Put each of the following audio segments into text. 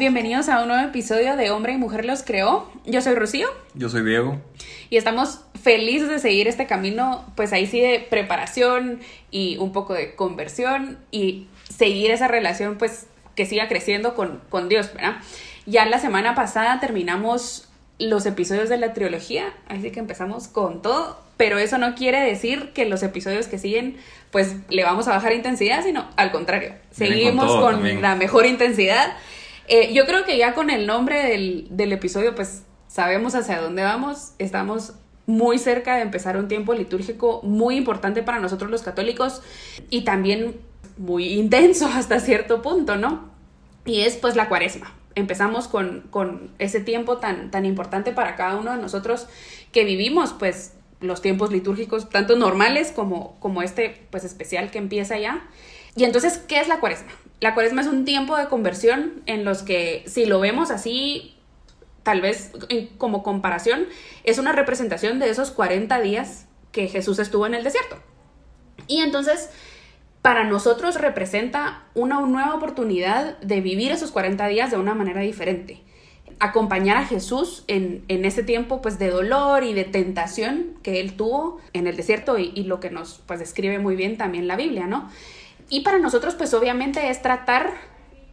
Bienvenidos a un nuevo episodio de Hombre y Mujer los creó. Yo soy Rocío. Yo soy Diego. Y estamos felices de seguir este camino, pues ahí sí de preparación y un poco de conversión y seguir esa relación, pues que siga creciendo con, con Dios, ¿verdad? Ya la semana pasada terminamos los episodios de la trilogía, así que empezamos con todo, pero eso no quiere decir que los episodios que siguen, pues le vamos a bajar intensidad, sino al contrario, seguimos con, la mejor intensidad. Eh, yo creo que ya con el nombre del, del episodio, pues sabemos hacia dónde vamos, estamos muy cerca de empezar un tiempo litúrgico muy importante para nosotros los católicos y también muy intenso hasta cierto punto, ¿no? Y es pues la cuaresma empezamos con, con, ese tiempo tan, tan importante para cada uno de nosotros que vivimos, pues los tiempos litúrgicos, tanto normales como, como este, pues especial que empieza ya. Y entonces, ¿qué es la cuaresma? La cuaresma es un tiempo de conversión en los que, si lo vemos así, tal vez como comparación, es una representación de esos 40 días que Jesús estuvo en el desierto. Y entonces, para nosotros representa una nueva oportunidad de vivir esos 40 días de una manera diferente. Acompañar a Jesús en, en ese tiempo pues, de dolor y de tentación que él tuvo en el desierto y, lo que nos pues, describe muy bien también la Biblia, ¿no? Y para nosotros pues obviamente es tratar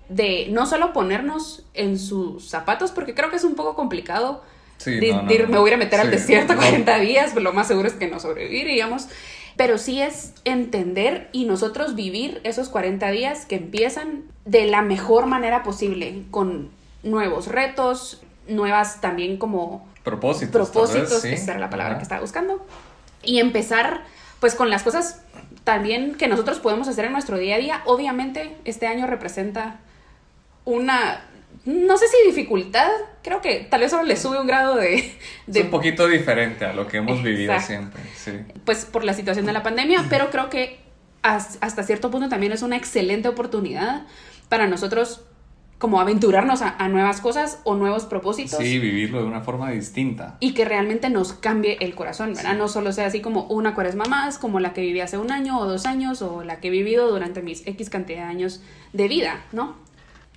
de no solo ponernos en sus zapatos, porque creo que es un poco complicado sí, me voy a meter al desierto 40 días, lo más seguro es que no sobreviviríamos pero sí es entender y nosotros vivir esos 40 días que empiezan de la mejor manera posible, con nuevos retos, nuevas también como propósitos. Propósitos, esa era la palabra que estaba buscando. Y empezar pues con las cosas también que nosotros podemos hacer en nuestro día a día. Obviamente este año representa una no sé si dificultad, creo que tal vez solo le sube un grado de... Es un poquito diferente a lo que hemos vivido siempre, sí. Pues por la situación de la pandemia, pero creo que hasta cierto punto también es una excelente oportunidad para nosotros como aventurarnos a, nuevas cosas o nuevos propósitos. Sí, vivirlo de una forma distinta. Y que realmente nos cambie el corazón, ¿verdad? No solo sea así como una cuaresma más, como la que viví hace un año o dos años, o la que he vivido durante mis X cantidad de años de vida, ¿no?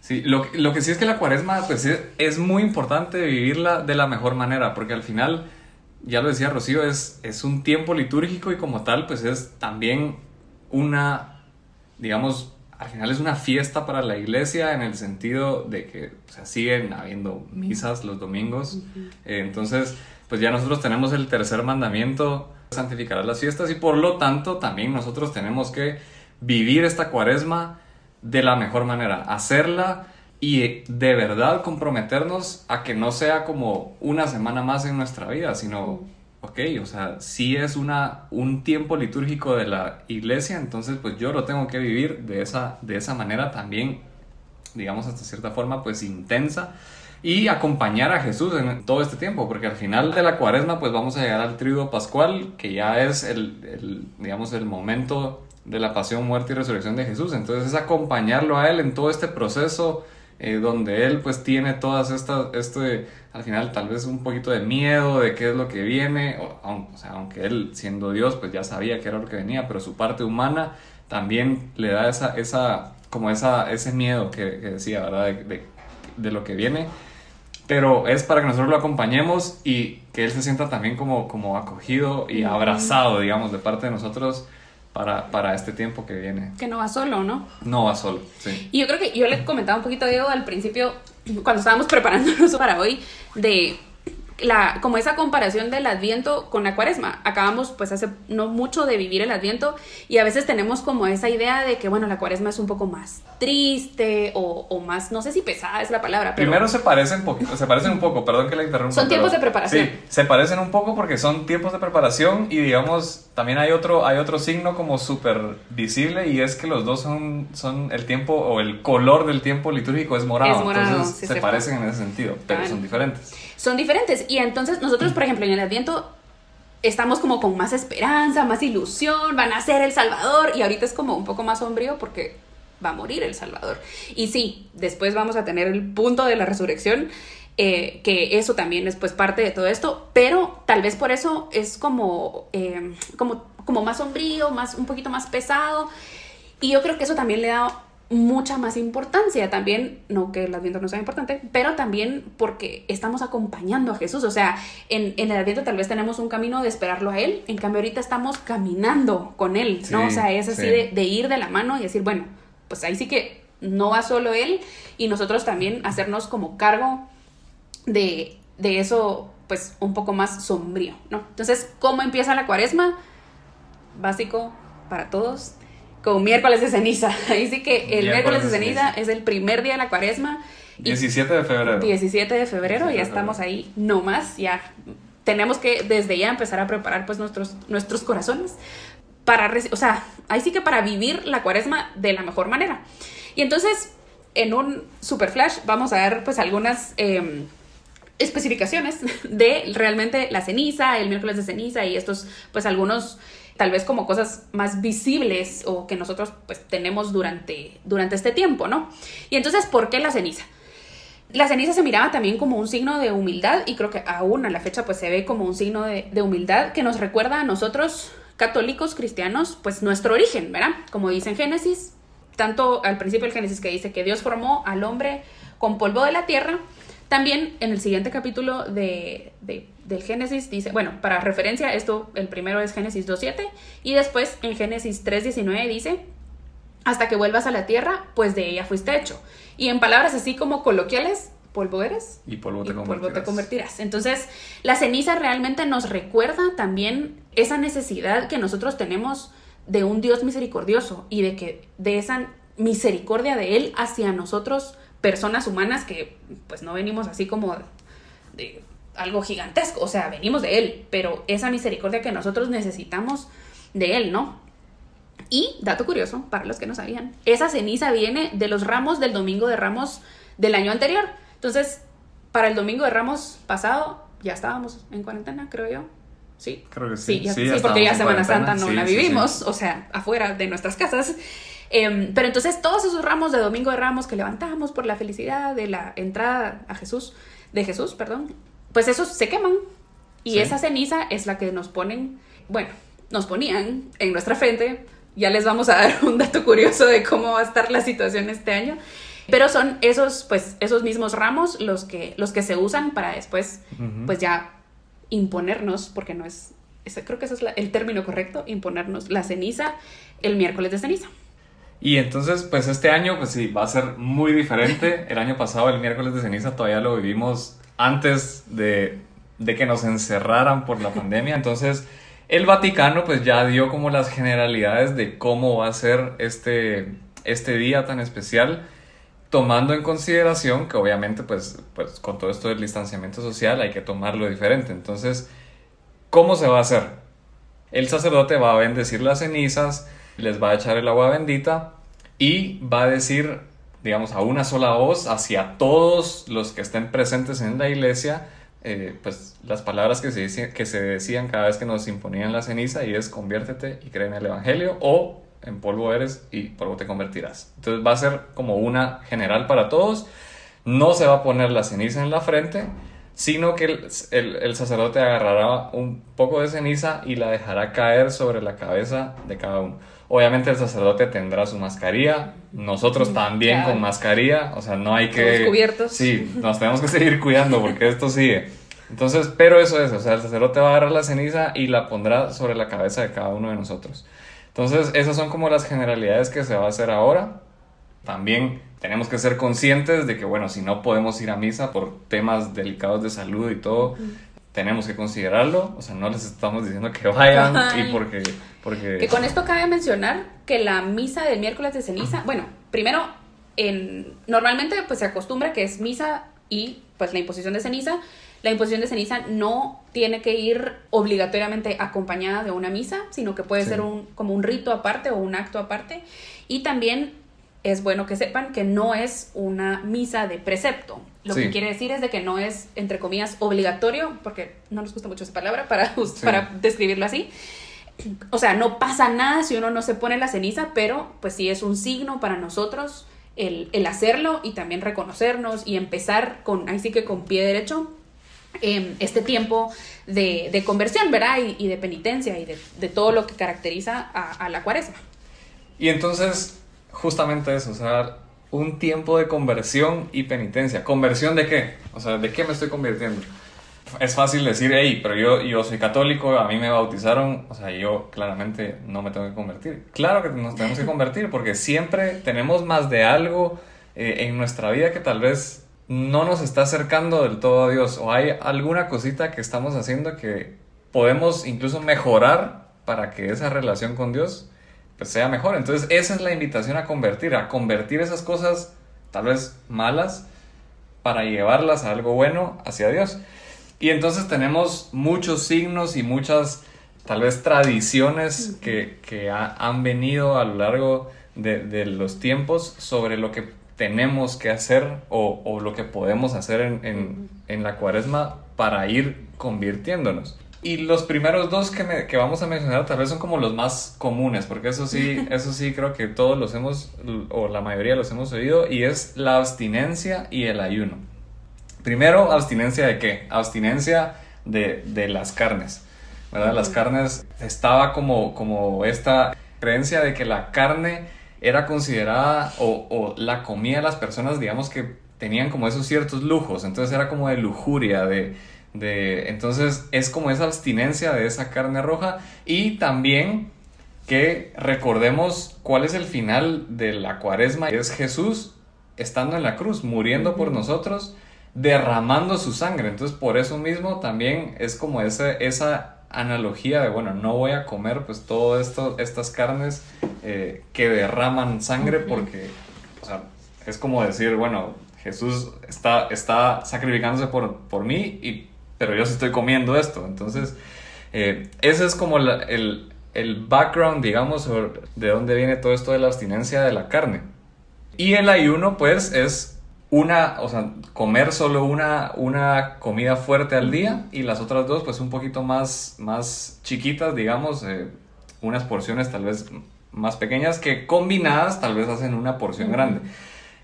Sí, lo, lo, que sí es que la cuaresma pues es, muy importante vivirla de la mejor manera, porque al final, ya lo decía Rocío, es, es un tiempo litúrgico y como tal pues es también una, digamos, al final es una fiesta para la iglesia en el sentido de que o sea, siguen habiendo misas los domingos, eh, entonces pues ya nosotros tenemos el tercer mandamiento, santificar las fiestas y por lo tanto también nosotros tenemos que vivir esta cuaresma de la mejor manera, hacerla y de verdad comprometernos a que no sea como una semana más en nuestra vida, sino, ok, o sea, si es una, un tiempo litúrgico de la iglesia, entonces pues yo lo tengo que vivir de esa, de esa manera también, digamos hasta cierta forma, pues intensa y acompañar a Jesús en todo este tiempo, porque al final de la cuaresma pues vamos a llegar al triduo pascual, que ya es el, el digamos, el momento de la pasión, muerte y resurrección de Jesús. Entonces es acompañarlo a Él en todo este proceso eh, donde Él pues tiene todas estas, este, al final tal vez un poquito de miedo de qué es lo que viene, o, sea, aunque Él siendo Dios pues ya sabía que era lo que venía, pero su parte humana también le da esa, esa como esa, ese miedo que, decía, ¿verdad? De, de, lo que viene. Pero es para que nosotros lo acompañemos y que Él se sienta también como, como acogido y abrazado, digamos, de parte de nosotros para, para este tiempo que viene. Que no va solo, ¿no? No va solo, sí. Y yo creo que yo le comentaba un poquito, Diego, al principio, cuando estábamos preparándonos para hoy, de la, como esa comparación del adviento con la cuaresma. Acabamos pues hace no mucho de vivir el adviento y a veces tenemos como esa idea de que bueno, la cuaresma es un poco más triste o, o más, no sé si pesada es la palabra. Pero... Primero se parecen, poquito, se parecen un poco, perdón que la interrumpa. Son tiempos de preparación. Sí, se parecen un poco porque son tiempos de preparación y digamos, también hay otro, hay otro signo como súper visible y es que los dos son, son el tiempo o el color del tiempo litúrgico es morado. Es morado entonces se, parecen en ese sentido, pero son diferentes. Son diferentes y entonces nosotros, por ejemplo, en el Adviento estamos como con más esperanza, más ilusión, van a ser el Salvador y ahorita es como un poco más sombrío porque va a morir el Salvador. Y sí, después vamos a tener el punto de la resurrección, eh, que eso también es pues parte de todo esto, pero tal vez por eso es como, eh, como, como más sombrío, más, un poquito más pesado. Y yo creo que eso también le da mucha más importancia también, no que el adviento no sea importante, pero también porque estamos acompañando a Jesús, o sea, en, el adviento tal vez tenemos un camino de esperarlo a Él, en cambio ahorita estamos caminando con Él, ¿no? o sea, es así de, de ir de la mano y decir, bueno, pues ahí sí que no va solo Él y nosotros también hacernos como cargo de, de eso, pues un poco más sombrío, ¿no? Entonces, ¿cómo empieza la cuaresma? Básico para todos, con miércoles de ceniza. Ahí sí que el miércoles, de ceniza, es el primer día de la cuaresma. 17 de febrero. 17 de febrero, ya estamos ahí, no más, ya tenemos que desde ya empezar a preparar pues nuestros, nuestros corazones para, o sea, ahí sí que para vivir la cuaresma de la mejor manera. Y entonces, en un super flash vamos a ver pues algunas em, especificaciones de realmente la ceniza, el miércoles de ceniza y estos pues algunos tal vez como cosas más visibles o que nosotros pues tenemos durante, durante este tiempo, ¿no? Y entonces, ¿por qué la ceniza? La ceniza se miraba también como un signo de humildad y creo que aún a la fecha pues se ve como un signo de, humildad que nos recuerda a nosotros católicos cristianos pues nuestro origen, ¿verdad? Como dice en Génesis, tanto al principio del Génesis que dice que Dios formó al hombre con polvo de la tierra, también en el siguiente capítulo de, del Génesis dice, bueno, para referencia, esto, el primero es Génesis 2.7 y después en Génesis 3.19 dice, hasta que vuelvas a la tierra, pues de ella fuiste hecho. Y en palabras así como coloquiales, polvo eres y polvo te, polvo te convertirás. Entonces, la ceniza realmente nos recuerda también esa necesidad que nosotros tenemos de un Dios misericordioso y de que de esa misericordia de Él hacia nosotros personas humanas que pues no venimos así como de algo gigantesco, o sea, venimos de Él, pero esa misericordia que nosotros necesitamos de Él, ¿no? Y, dato curioso, para los que no sabían, esa ceniza viene de los ramos del domingo de ramos del año anterior. Entonces, para el domingo de ramos pasado, ya estábamos en cuarentena, creo yo. Sí. Creo que sí. Sí, porque ya Semana Santa no la vivimos, o sea, afuera de nuestras casas. Em, pero entonces todos esos ramos de Domingo de Ramos que levantamos por la felicidad de la entrada a Jesús, de Jesús, perdón, pues esos se queman. Y esa ceniza es la que nos ponen, bueno, nos ponían en nuestra frente. Ya les vamos a dar un dato curioso de cómo va a estar la situación este año. Pero son esos, pues, esos mismos ramos los que, los que se usan para después, pues ya imponernos, porque no es, creo que ese es el término correcto, imponernos la ceniza el miércoles de ceniza. Y entonces, pues este año, pues sí, va a ser muy diferente. El año pasado, el miércoles de ceniza, todavía lo vivimos antes de, que nos encerraran por la pandemia. Entonces, el Vaticano, pues ya dio como las generalidades de cómo va a ser este, este día tan especial, tomando en consideración que obviamente, pues, pues con todo esto del distanciamiento social hay que tomarlo diferente. Entonces, ¿cómo se va a hacer? El sacerdote va a bendecir las cenizas, les va a echar el agua bendita y va a decir, digamos, a una sola voz hacia todos los que estén presentes en la iglesia, eh, pues las palabras que se, decían cada vez que nos imponían la ceniza y es conviértete y cree en el Evangelio o en polvo eres y polvo te convertirás. Entonces va a ser como una general para todos. No se va a poner la ceniza en la frente, sino que el, el, sacerdote agarrará un poco de ceniza y la dejará caer sobre la cabeza de cada uno. Obviamente el sacerdote tendrá su mascarilla, nosotros mm, también con mascarilla, o sea, no hay que... Todos cubiertos. Sí, nos tenemos que seguir cuidando porque esto sigue. Entonces, pero eso es, o sea, el sacerdote va a agarrar la ceniza y la pondrá sobre la cabeza de cada uno de nosotros. Entonces, esas son como las generalidades que se va a hacer ahora. También tenemos que ser conscientes de que, bueno, si no podemos ir a misa por temas delicados de salud y todo, tenemos que considerarlo, o sea, no les estamos diciendo que vayan y porque, porque... Que con esto cabe mencionar que la misa del miércoles de ceniza, bueno, primero, en, normalmente pues se acostumbra que es misa y pues la imposición de ceniza, la imposición de ceniza no tiene que ir obligatoriamente acompañada de una misa, sino que puede ser un, como un rito aparte o un acto aparte. Y también es bueno que sepan que no es una misa de precepto. Lo que quiere decir es de que no es, entre comillas, obligatorio, porque no nos gusta mucho esa palabra para, para describirlo así. O sea, no pasa nada si uno no se pone la ceniza, pero pues sí es un signo para nosotros el, el hacerlo y también reconocernos y empezar con, ahí sí que con pie derecho, em, este tiempo de, de, conversión, ¿verdad? Y, de penitencia y de, de, todo lo que caracteriza a, a la cuaresma. Y entonces, justamente eso, o sea, un tiempo de conversión y penitencia. ¿Conversión de qué? O sea, ¿de qué me estoy convirtiendo? Es fácil decir, hey, pero yo, yo soy católico, a mí me bautizaron, o sea, yo claramente no me tengo que convertir. Claro que nos tenemos que convertir porque siempre tenemos más de algo eh, en nuestra vida que tal vez no nos está acercando del todo a Dios o hay alguna cosita que estamos haciendo que podemos incluso mejorar para que esa relación con Dios pues, sea mejor. Entonces esa es la invitación a convertir, a convertir esas cosas tal vez malas para llevarlas a algo bueno hacia Dios. Y entonces tenemos muchos signos y muchas tal vez tradiciones que, que han venido a lo largo de, de, los tiempos sobre lo que tenemos que hacer o, o lo que podemos hacer en, en, en la cuaresma para ir convirtiéndonos. Y los primeros dos que, me, que, vamos a mencionar tal vez son como los más comunes, porque eso sí, eso sí creo que todos los hemos, o la mayoría los hemos oído, y es la abstinencia y el ayuno. Primero, abstinencia de qué? Abstinencia de, de las carnes. ¿verdad? Las carnes, estaba como, como esta creencia de que la carne era considerada o, o la comida de las personas, digamos que tenían como esos ciertos lujos, entonces era como de lujuria, de de, entonces es como esa abstinencia de esa carne roja y también que recordemos cuál es el final de la cuaresma. Es Jesús estando en la cruz, muriendo por nosotros, derramando su sangre. Entonces por eso mismo también es como esa, esa analogía de, bueno, no voy a comer pues todo esto, estas carnes eh, que derraman sangre porque, o sea, es como decir, bueno, Jesús está, está sacrificándose por, por mí y pero yo sí estoy comiendo esto. Entonces, eh, ese es como el, el, background, digamos, de dónde viene todo esto de la abstinencia de la carne. Y el ayuno, pues, es una, o sea, comer solo una, una comida fuerte al día y las otras dos, pues, un poquito más, más chiquitas, digamos, eh, unas porciones tal vez más pequeñas que combinadas tal vez hacen una porción grande.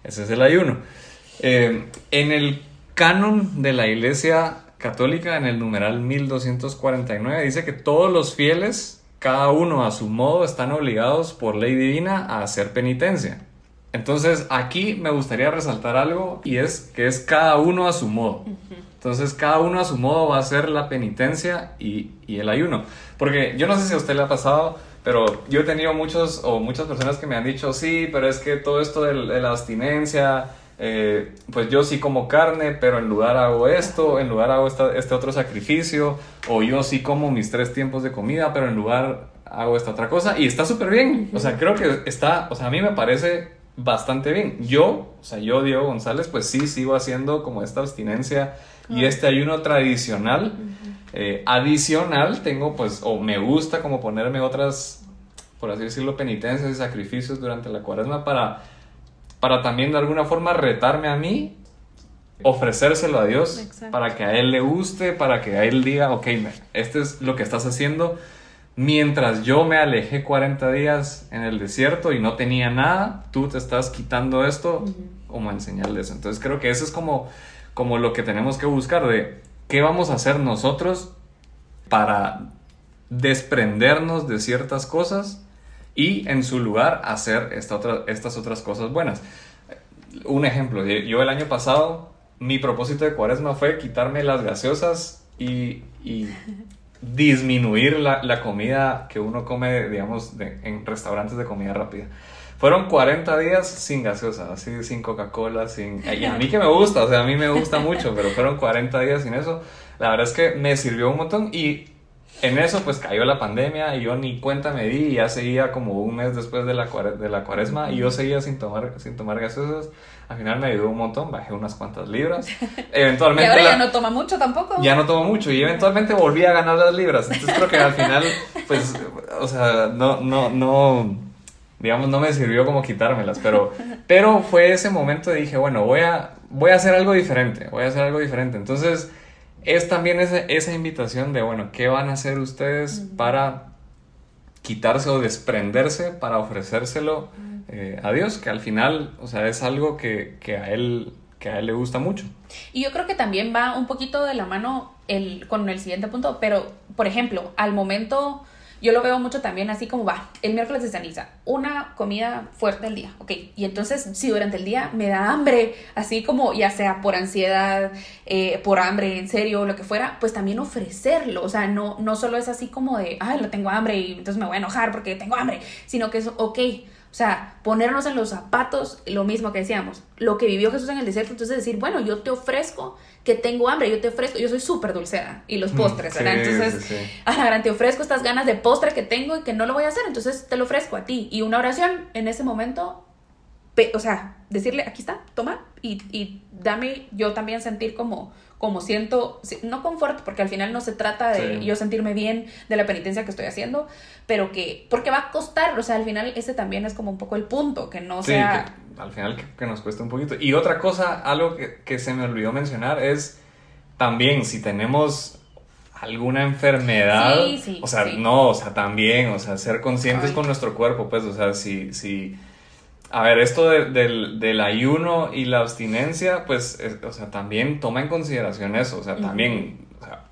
Ese es el ayuno. Eh, en el canon de la iglesia católica en el numeral 1249 dice que todos los fieles, cada uno a su modo, están obligados por ley divina a hacer penitencia. Entonces aquí me gustaría resaltar algo y es que es cada uno a su modo. Entonces cada uno a su modo va a hacer la penitencia y, y el ayuno. Porque yo no sé si a usted le ha pasado, pero yo he tenido muchos o muchas personas que me han dicho, sí, pero es que todo esto de, la abstinencia, eh, pues yo sí como carne, pero en lugar hago esto, en lugar hago este otro sacrificio, o yo sí como mis tres tiempos de comida, pero en lugar hago esta otra cosa, y está súper bien, o sea, creo que está, o sea, a mí me parece bastante bien. Yo, o sea, yo, Diego González, pues sí sigo haciendo como esta abstinencia y este ayuno tradicional. Eh, adicional, tengo pues, o me gusta como ponerme otras, por así decirlo, penitencias y sacrificios durante la cuaresma para para también de alguna forma retarme a mí, ofrecérselo a Dios, para que a Él le guste, para que a Él diga, ok, este es lo que estás haciendo. Mientras yo me alejé 40 días en el desierto y no tenía nada, tú te estás quitando esto como enseñarles. Entonces creo que eso es como, como lo que tenemos que buscar de qué vamos a hacer nosotros para desprendernos de ciertas cosas y en su lugar hacer esta otra, estas otras cosas buenas. Un ejemplo, yo el año pasado mi propósito de cuaresma fue quitarme las gaseosas y, y disminuir la, la, comida que uno come, digamos, en restaurantes de comida rápida. Fueron 40 días sin gaseosa, así sin Coca-Cola, sin... Y a mí que me gusta, o sea, a mí me gusta mucho, pero fueron 40 días sin eso. La verdad es que me sirvió un montón y en eso pues cayó la pandemia y yo ni cuenta me di y ya seguía como un mes después de la, de la cuaresma y yo seguía sin tomar, sin tomar gaseosas. Al final me ayudó un montón, bajé unas cuantas libras. Eventualmente... y ahora ya no toma mucho tampoco. Ya no tomo mucho y eventualmente volví a ganar las libras. Entonces creo que al final pues, o sea, no, no, no, digamos, no me sirvió como quitármelas, pero, pero fue ese momento de dije, bueno, voy a, voy a hacer algo diferente, voy a hacer algo diferente. Entonces es también esa, esa invitación de, bueno, ¿qué van a hacer ustedes para quitarse o desprenderse, para ofrecérselo eh, a Dios? Que al final, o sea, es algo que, a él que a él le gusta mucho. Y yo creo que también va un poquito de la mano el, con el siguiente punto, pero, por ejemplo, al momento yo lo veo mucho también así como va, el miércoles de ceniza, una comida fuerte al día, ok, y entonces si durante el día me da hambre, así como ya sea por ansiedad, eh, por hambre, en serio, lo que fuera, pues también ofrecerlo, o sea, no, no solo es así como de, ay, lo tengo hambre y entonces me voy a enojar porque tengo hambre, sino que es, ok, sea, ponernos en los zapatos, lo mismo que decíamos, lo que vivió Jesús en el desierto, entonces decir, bueno, yo te ofrezco que tengo hambre, yo te ofrezco, yo soy súper dulcera y los mm, postres, ¿verdad? entonces, a la gran te ofrezco estas ganas de postre que tengo y que no lo voy a hacer, entonces te lo ofrezco a ti. Y una oración en ese momento, o sea, decirle, aquí está, toma y, y dame yo también sentir como como siento, no confort, porque al final no se trata de yo sentirme bien de la penitencia que estoy haciendo, pero que, porque va a costar, o sea, al final ese también es como un poco el punto, que no sea... al final que, nos cuesta un poquito. Y otra cosa, algo que, se me olvidó mencionar es también si tenemos alguna enfermedad, o sea, no, o sea, también, o sea, ser conscientes con nuestro cuerpo, pues, o sea, si, si a ver, esto del, ayuno y la abstinencia, pues, o sea, también toma en consideración eso. O sea, también,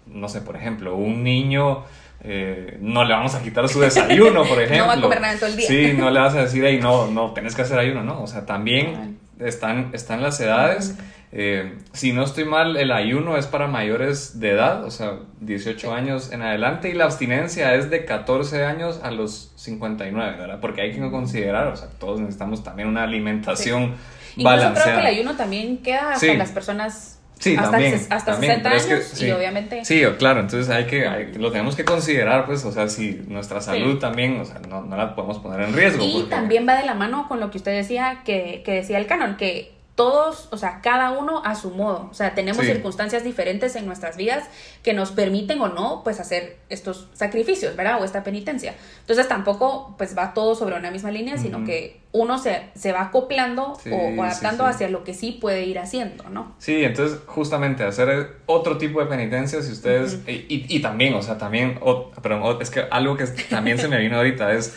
no sé, por ejemplo, un niño eh, no le vamos a quitar su desayuno, por ejemplo. no va a comer nada todo el día. Sí, no le vas a decir, ahí no, no, tenés que hacer ayuno, ¿no? O sea, también están, están las edades. Eh, si no estoy mal, el ayuno es para mayores de edad, o sea, 18 años en adelante, y la abstinencia es de 14 años a los 59, ¿verdad? Porque hay que considerar, o sea, todos necesitamos también una alimentación balanceada. Yo creo que el ayuno también queda hasta las personas Sí, hasta, también, hasta 60 años y obviamente... Sí, claro, entonces hay que, lo tenemos que considerar, pues, o sea, si nuestra salud también, o sea, no, no, la podemos poner en riesgo. Y también va de la mano con lo que usted decía, que, que decía el canon, que todos, o sea, cada uno a su modo. O sea, tenemos circunstancias diferentes en nuestras vidas que nos permiten o no, pues, hacer estos sacrificios, ¿verdad? O esta penitencia. Entonces, tampoco, pues, va todo sobre una misma línea, sino que uno se, se va acoplando o, adaptando hacia lo que sí puede ir haciendo, ¿no? Sí, entonces, justamente, hacer otro tipo de penitencia, si ustedes... y, y, también, o sea, también... pero es que algo que también se me vino ahorita es...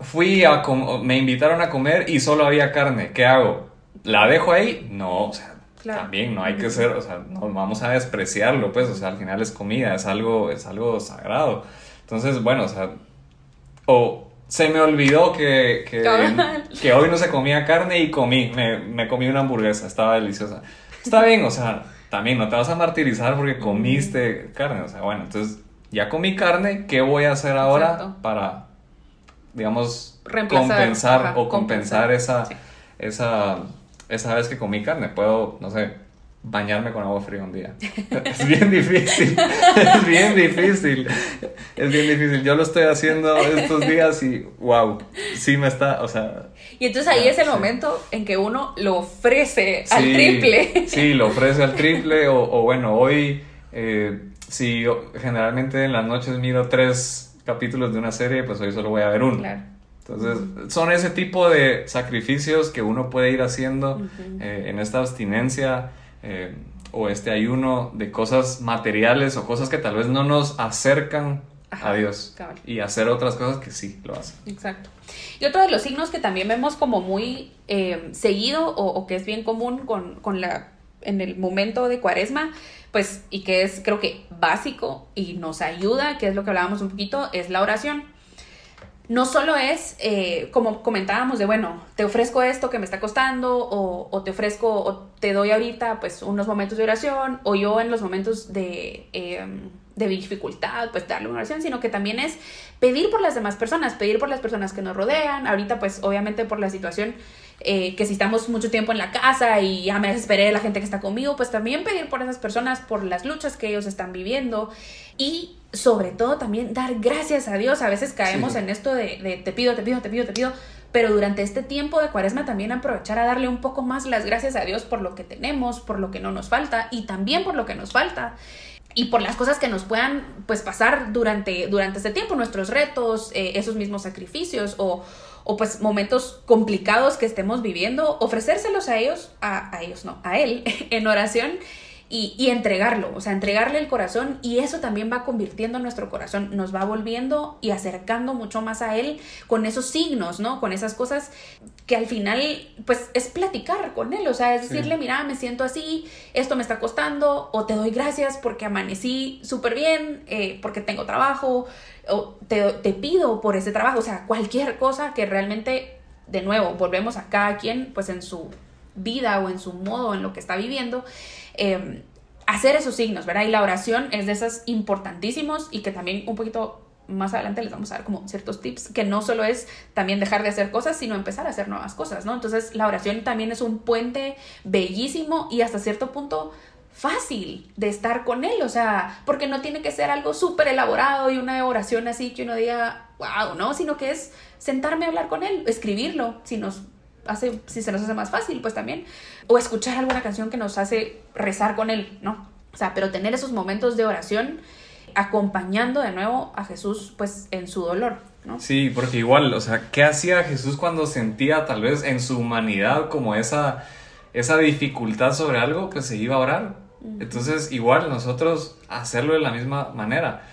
Fui a... Me invitaron a comer y solo había carne. ¿Qué hago? ¿La dejo ahí? No, o sea, también no hay que ser, o sea, no vamos a despreciarlo, pues, o sea, al final es comida, es algo, es algo sagrado. Entonces, bueno, o sea, o se me olvidó que, que, hoy no se comía carne y comí, me, me, comí una hamburguesa, estaba deliciosa. Está bien, o sea, también no te vas a martirizar porque comiste carne, o sea, bueno, entonces ya comí carne, ¿qué voy a hacer ahora para, digamos, compensar o compensar, esa, esa esa vez que comí carne, puedo, no sé, bañarme con agua fría un día. Es bien difícil, es bien difícil, es bien difícil. Yo lo estoy haciendo estos días y wow, sí me está, o sea... Y entonces ahí es el momento en que uno lo ofrece al triple. Sí, lo ofrece al triple o, bueno, hoy, eh, si yo generalmente en las noches miro tres capítulos de una serie, pues hoy solo voy a ver uno. Claro. Entonces, son ese tipo de sacrificios que uno puede ir haciendo eh, en esta abstinencia eh, o este ayuno de cosas materiales o cosas que tal vez no nos acercan a Dios y hacer otras cosas que sí lo hacen. Exacto. Y otro de los signos que también vemos como muy eh, seguido o, que es bien común con, con la, en el momento de cuaresma, pues, y que es creo que básico y nos ayuda, que es lo que hablábamos un poquito, es la oración no solo es, eh, como comentábamos, de bueno, te ofrezco esto que me está costando, o, te ofrezco, o te doy ahorita pues unos momentos de oración, o yo en los momentos de, em, de dificultad, pues darle una oración, sino que también es pedir por las demás personas, pedir por las personas que nos rodean, ahorita pues obviamente por la situación eh, que si estamos mucho tiempo en la casa y ya me desesperé de la gente que está conmigo, pues también pedir por esas personas, por las luchas que ellos están viviendo. Y sobre todo también dar gracias a Dios. A veces caemos en esto de, te pido, te pido, te pido, te pido, pero durante este tiempo de cuaresma también aprovechar a darle un poco más las gracias a Dios por lo que tenemos, por lo que no nos falta y también por lo que nos falta. Y por las cosas que nos puedan pues pasar durante, durante este tiempo, nuestros retos, eh, esos mismos sacrificios o, o pues momentos complicados que estemos viviendo, ofrecérselos a ellos, a, a ellos no, a Él en oración y, entregarlo, o sea, entregarle el corazón y eso también va convirtiendo nuestro corazón, nos va volviendo y acercando mucho más a Él con esos signos, ¿no? Con esas cosas que al final, pues es platicar con Él, o sea, es decirle, mira, me siento así, esto me está costando, o te doy gracias porque amanecí súper bien, eh, porque tengo trabajo, o te, te pido por ese trabajo, o sea, cualquier cosa que realmente, de nuevo, volvemos a cada quien, pues en su vida o en su modo, en lo que está viviendo, em, hacer esos signos, ¿verdad? Y la oración es de esas importantísimos y que también un poquito más adelante les vamos a dar como ciertos tips, que no solo es también dejar de hacer cosas, sino empezar a hacer nuevas cosas, ¿no? Entonces la oración también es un puente bellísimo y hasta cierto punto fácil de estar con él, o sea, porque no tiene que ser algo súper elaborado y una oración así que uno diga, wow, ¿no? Sino que es sentarme a hablar con él, escribirlo, si nos hace, si se nos hace más fácil, pues también. O escuchar alguna canción que nos hace rezar con él, ¿no? O sea, pero tener esos momentos de oración acompañando de nuevo a Jesús, pues en su dolor, ¿no? Sí, porque igual, o sea, ¿qué hacía Jesús cuando sentía tal vez en su humanidad como esa, esa dificultad sobre algo? Pues se iba a orar. Entonces, igual nosotros hacerlo de la misma manera.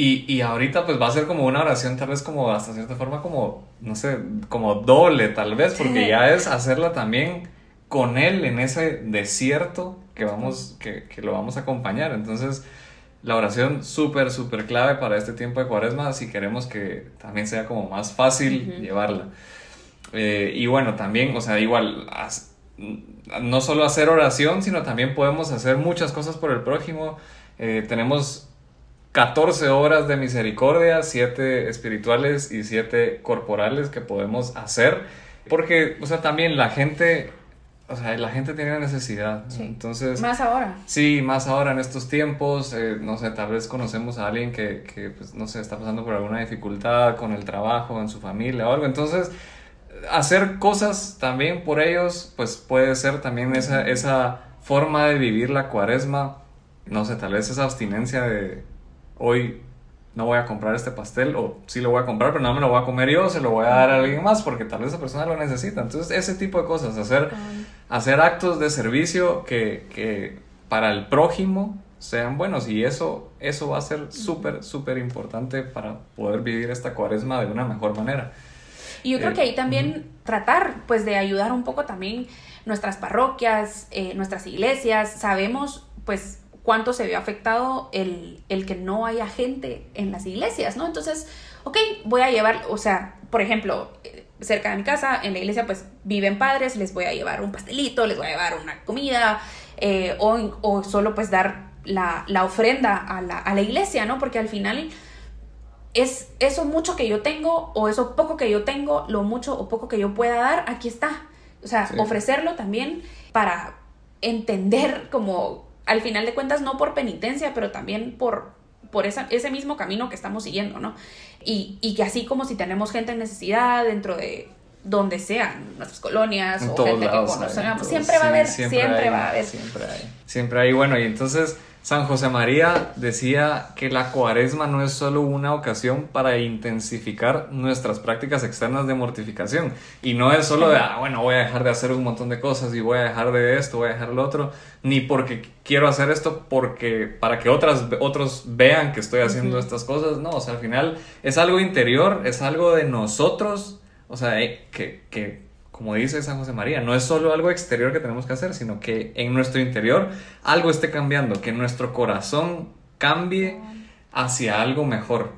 Y, y, ahorita pues va a ser como una oración tal vez como hasta cierta forma como, no sé, como doble tal vez, porque ya es hacerla también con Él en ese desierto que, vamos, que, que lo vamos a acompañar. Entonces, la oración súper, súper clave para este tiempo de cuaresma si queremos que también sea como más fácil llevarla. Eh, y bueno, también, o sea, igual, no solo hacer oración, sino también podemos hacer muchas cosas por el prójimo. Eh, tenemos 14 horas de misericordia, 7 espirituales y 7 corporales que podemos hacer. Porque, o sea, también la gente, o sea, la gente tiene necesidad. Entonces... Más ahora. Sí, más ahora en estos tiempos. Eh, no sé, tal vez conocemos a alguien que, que, pues, no sé, está pasando por alguna dificultad con el trabajo, en su familia o algo. Entonces, hacer cosas también por ellos, pues puede ser también esa, esa forma de vivir la cuaresma. No sé, tal vez esa abstinencia de hoy no voy a comprar este pastel o sí lo voy a comprar, pero no me lo voy a comer yo, se lo voy a dar a alguien más porque tal vez esa persona lo necesita. Entonces, ese tipo de cosas, hacer, hacer actos de servicio que, que para el prójimo sean buenos. Y eso, eso va a ser súper, súper importante para poder vivir esta cuaresma de una mejor manera. Y yo creo que ahí eh, también tratar pues de ayudar un poco también nuestras parroquias, eh, nuestras iglesias, sabemos pues cuánto se vio afectado el, que no haya gente en las iglesias, ¿no? Entonces, ok, voy a llevar, o sea, por ejemplo, eh, cerca de mi casa, en la iglesia, pues viven padres, les voy a llevar un pastelito, les voy a llevar una comida, eh, o, solo pues dar la, ofrenda a la, a la, iglesia, ¿no? Porque al final es eso mucho que yo tengo o eso poco que yo tengo, lo mucho o poco que yo pueda dar, aquí está. O sea, ofrecerlo también para entender como al final de cuentas no por penitencia, pero también por, por ese mismo camino que estamos siguiendo, ¿no? Y, y, que así como si tenemos gente en necesidad dentro de donde sean, nuestras colonias o gente que conocemos, siempre va a haber, siempre, va a haber. Siempre hay. Siempre hay, bueno, y entonces San José María decía que la cuaresma no es solo una ocasión para intensificar nuestras prácticas externas de mortificación. Y no es solo de, ah, bueno, voy a dejar de hacer un montón de cosas y voy a dejar de esto, voy a dejar lo otro, ni porque quiero hacer esto porque para que otras, otros vean que estoy haciendo estas cosas, no, o sea, al final es algo interior, es algo de nosotros, o sea, eh, que, que como dice San José María, no es solo algo exterior que tenemos que hacer, sino que en nuestro interior algo esté cambiando, que nuestro corazón cambie hacia algo mejor.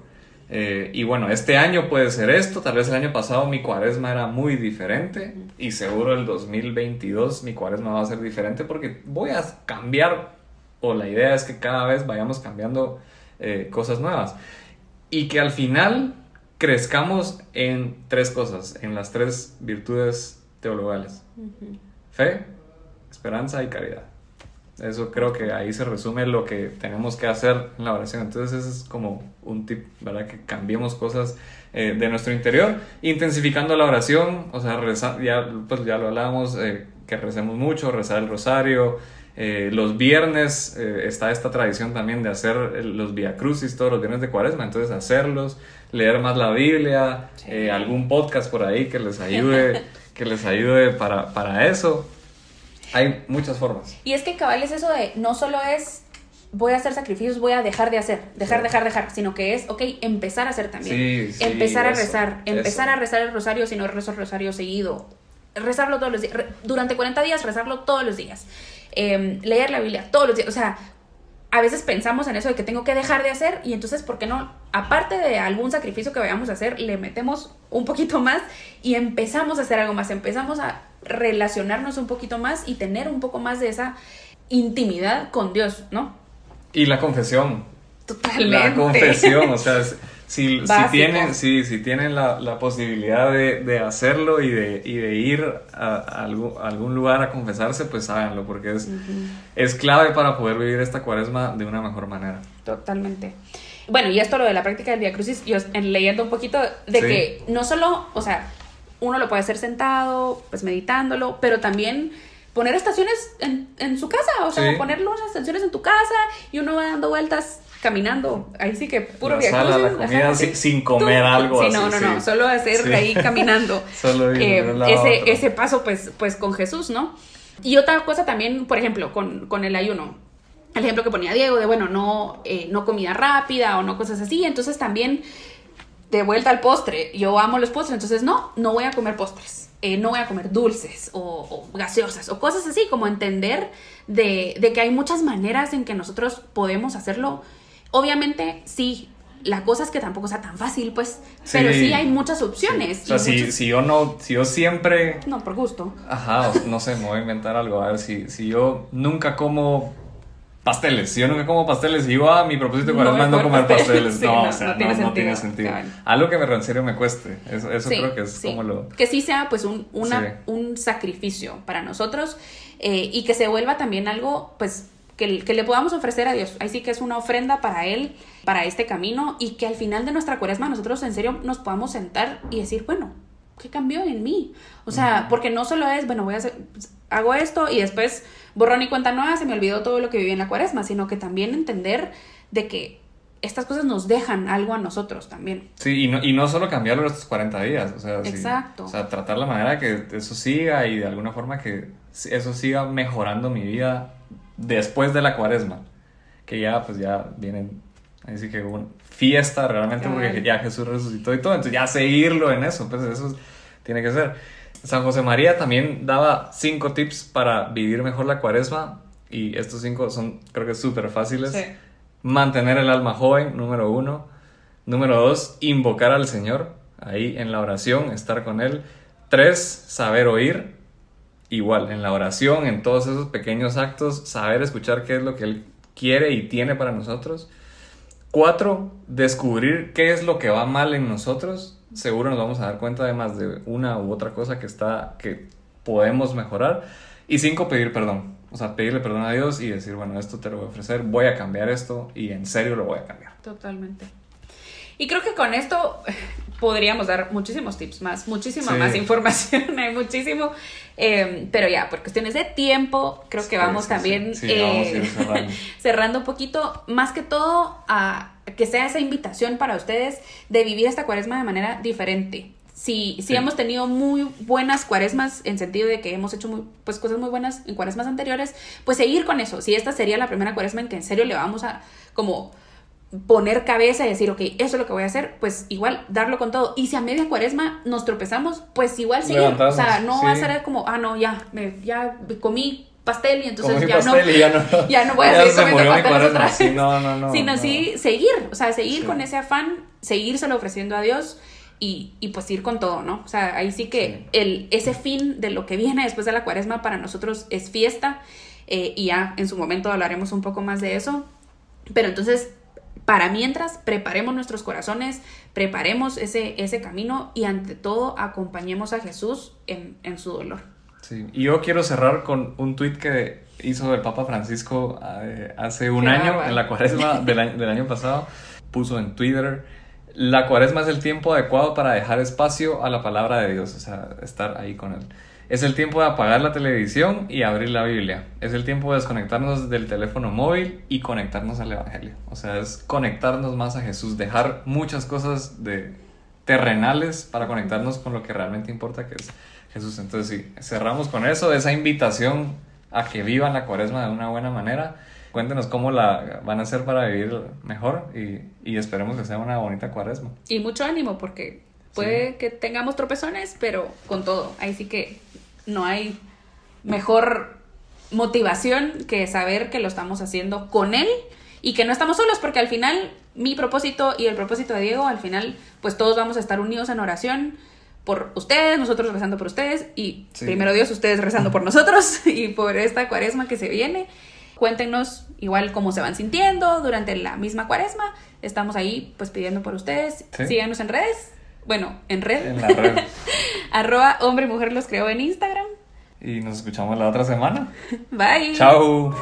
Eh, y bueno, este año puede ser esto, tal vez el año pasado mi cuaresma era muy diferente y seguro el 2022 mi cuaresma va a ser diferente porque voy a cambiar, o la idea es que cada vez vayamos cambiando eh, cosas nuevas. Y que al final crezcamos en tres cosas, en las tres virtudes teologales. Fe, esperanza y caridad. Eso creo que ahí se resume lo que tenemos que hacer en la oración. Entonces ese es como un tip, ¿verdad? Que cambiemos cosas eh, de nuestro interior, intensificando la oración, o sea, ya, pues ya lo hablábamos, eh, que recemos mucho, rezar el rosario. Eh, los viernes está esta tradición también de hacer los Via Crucis todos los viernes de cuaresma, entonces hacerlos, leer más la Biblia, eh, algún podcast por ahí que les ayude, que les ayude para, para eso. Hay muchas formas. Y es que cabal es eso de, no solo es voy a hacer sacrificios, voy a dejar de hacer, dejar, dejar, dejar, sino que es, ok, empezar a hacer también. Sí, sí, empezar a eso, rezar, empezar eso. a rezar el rosario si no rezo el rosario seguido. Rezarlo todos los días, durante 40 días, rezarlo todos los días. Em, leer la Biblia todos los días, o sea, a veces pensamos en eso de que tengo que dejar de hacer y entonces, ¿por qué no? Aparte de algún sacrificio que vayamos a hacer, le metemos un poquito más y empezamos a hacer algo más, empezamos a relacionarnos un poquito más y tener un poco más de esa intimidad con Dios, ¿no? Y la confesión. Totalmente. La confesión, o sea, si, si tienen, si, si tienen la, la posibilidad de, de hacerlo y de, y de ir a, a algún, a algún lugar a confesarse, pues háganlo, porque es, es clave para poder vivir esta cuaresma de una mejor manera. Totalmente. Bueno, y esto lo de la práctica del Via Crucis, yo en- leyendo un poquito de Sí. que no solo, o sea, uno lo puede hacer sentado, pues meditándolo, pero también poner estaciones en, en su casa, o sea, Sí. poner unas estaciones en tu casa y uno va dando vueltas caminando. Ahí sí que puro La sala, la comida sin- sin comer Tú- algo Sí, así, no, no, sí. no, solo hacer Sí. ahí caminando. Solo ir Eh, ese, ese paso pues, pues con Jesús, ¿no? Y otra cosa también, por ejemplo, con, con el ayuno. El ejemplo que ponía Diego de, bueno, no, eh, no comida rápida o no cosas así. Entonces también, de vuelta al postre, yo amo los postres, entonces no, no voy a comer postres. eh, no voy a comer dulces o, o gaseosas o cosas así, como entender de, de que hay muchas maneras en que nosotros podemos hacerlo. Obviamente, sí, la cosa es que tampoco sea tan fácil, pues, pero sí hay muchas opciones. O sea, si, si yo no, si yo siempre No, por gusto. Ajá, no sé, me voy a inventar algo. A ver, si, si yo nunca como pasteles, si yo nunca como pasteles y digo, ah, mi propósito No cuaresma es no comer pasteles. Sí, no, no, o sea, no tiene no tiene sentido. Algo que me en serio me cueste. Eso, eso creo que es como lo. Que sí sea pues un, una- un sacrificio para nosotros eh, y que se vuelva también algo pues que, que le podamos ofrecer a Dios. Ahí sí que es una ofrenda para Él, para este camino y que al final de nuestra cuaresma nosotros en serio nos podamos sentar y decir, bueno, ¿qué cambió en mí? O sea, porque no solo es, bueno, voy a hacer, hago esto y después borrón y cuenta nueva, se me olvidó todo lo que viví en la cuaresma, sino que también entender de que estas cosas nos dejan algo a nosotros también. Sí, y no, y no solo cambiarlo estos 40 días. O sea, sí, Exacto. o sea, tratar la manera que eso siga y de alguna forma que eso siga mejorando mi vida después de la cuaresma. Que ya, pues ya vienen. Así que una fiesta realmente porque Cabal. ya Jesús resucitó y todo. Entonces ya seguirlo en eso, pues eso tiene que ser. San José María también daba cinco tips para vivir mejor la cuaresma. Y estos cinco son, creo que, súper fáciles. Sí. Mantener el alma joven, número uno. Número dos, invocar al Señor. Ahí en la oración, estar con Él. Tres, saber oír. Igual, en la oración, en todos esos pequeños actos, saber escuchar qué es lo que Él quiere y tiene para nosotros. Cuatro, descubrir qué es lo que va mal en nosotros. Seguro nos vamos a dar cuenta de más de una u otra cosa que está, que podemos mejorar. Y cinco, pedir perdón. O sea, pedirle perdón a Dios y decir, bueno, esto te lo voy a ofrecer, voy a cambiar esto y en serio lo voy a cambiar. Totalmente. Y creo que con esto podríamos dar muchísimos tips más, muchísima Sí. más información, hay muchísimo. eh, pero ya, por cuestiones de tiempo, creo que Sí, vamos sí, también vamos eh, cerrando. cerrando un poquito, más que todo a que sea esa invitación para ustedes de vivir esta cuaresma de manera diferente. Si, si hemos tenido muy buenas cuaresmas, en sentido de que hemos hecho muy, pues, cosas muy buenas en cuaresmas anteriores, pues seguir con eso. Si esta sería la primera cuaresma en que en serio le vamos a como poner cabeza y decir, ok, eso es lo que voy a hacer, pues igual darlo con todo. Y si a media cuaresma nos tropezamos, pues igual seguir. O sea, no sí. va a ser como, ah, no, ya, me, ya comí pastel y entonces ya pastel no y ya no. ya no voy a seguir se comiendo pasteles otra Sí, vez. no, no, no. sino no. sí seguir, o sea, seguir Sí. con ese afán, seguírselo ofreciendo a Dios y, y pues ir con todo, ¿no? O sea, ahí sí que Sí. el, ese fin de lo que viene después de la cuaresma para nosotros es fiesta eh, y ya en su momento hablaremos un poco más de eso. Pero entonces, para mientras, preparemos nuestros corazones, preparemos ese, ese camino y ante todo acompañemos a Jesús en, en su dolor. Sí, y yo quiero cerrar con un tuit que hizo el Papa Francisco eh, hace un Qué año, en la cuaresma del año, del año pasado. Puso en Twitter, la cuaresma es el tiempo adecuado para dejar espacio a la palabra de Dios, o sea, estar ahí con Él. Es el tiempo de apagar la televisión y abrir la Biblia. Es el tiempo de desconectarnos del teléfono móvil y conectarnos al Evangelio. O sea, es conectarnos más a Jesús, dejar muchas cosas de terrenales para conectarnos con lo que realmente importa, que es Jesús. Entonces, sí, cerramos con eso, esa invitación a que vivan la cuaresma de una buena manera. Cuéntenos cómo la van a hacer para vivir mejor y, y esperemos que sea una bonita cuaresma. Y mucho ánimo porque puede que tengamos tropezones, pero con todo. Ahí sí que no hay mejor motivación que saber que lo estamos haciendo con él y que no estamos solos porque al final mi propósito y el propósito de Diego, al final pues todos vamos a estar unidos en oración por ustedes, nosotros rezando por ustedes y primero Dios, ustedes rezando por nosotros y por esta cuaresma que se viene. Cuéntenos igual cómo se van sintiendo durante la misma cuaresma. Estamos ahí pues pidiendo por ustedes. Síganos en redes. Bueno, en red. En la red. Arroba hombre mujer los creó en Instagram. Y nos escuchamos la otra semana. Bye. Chao.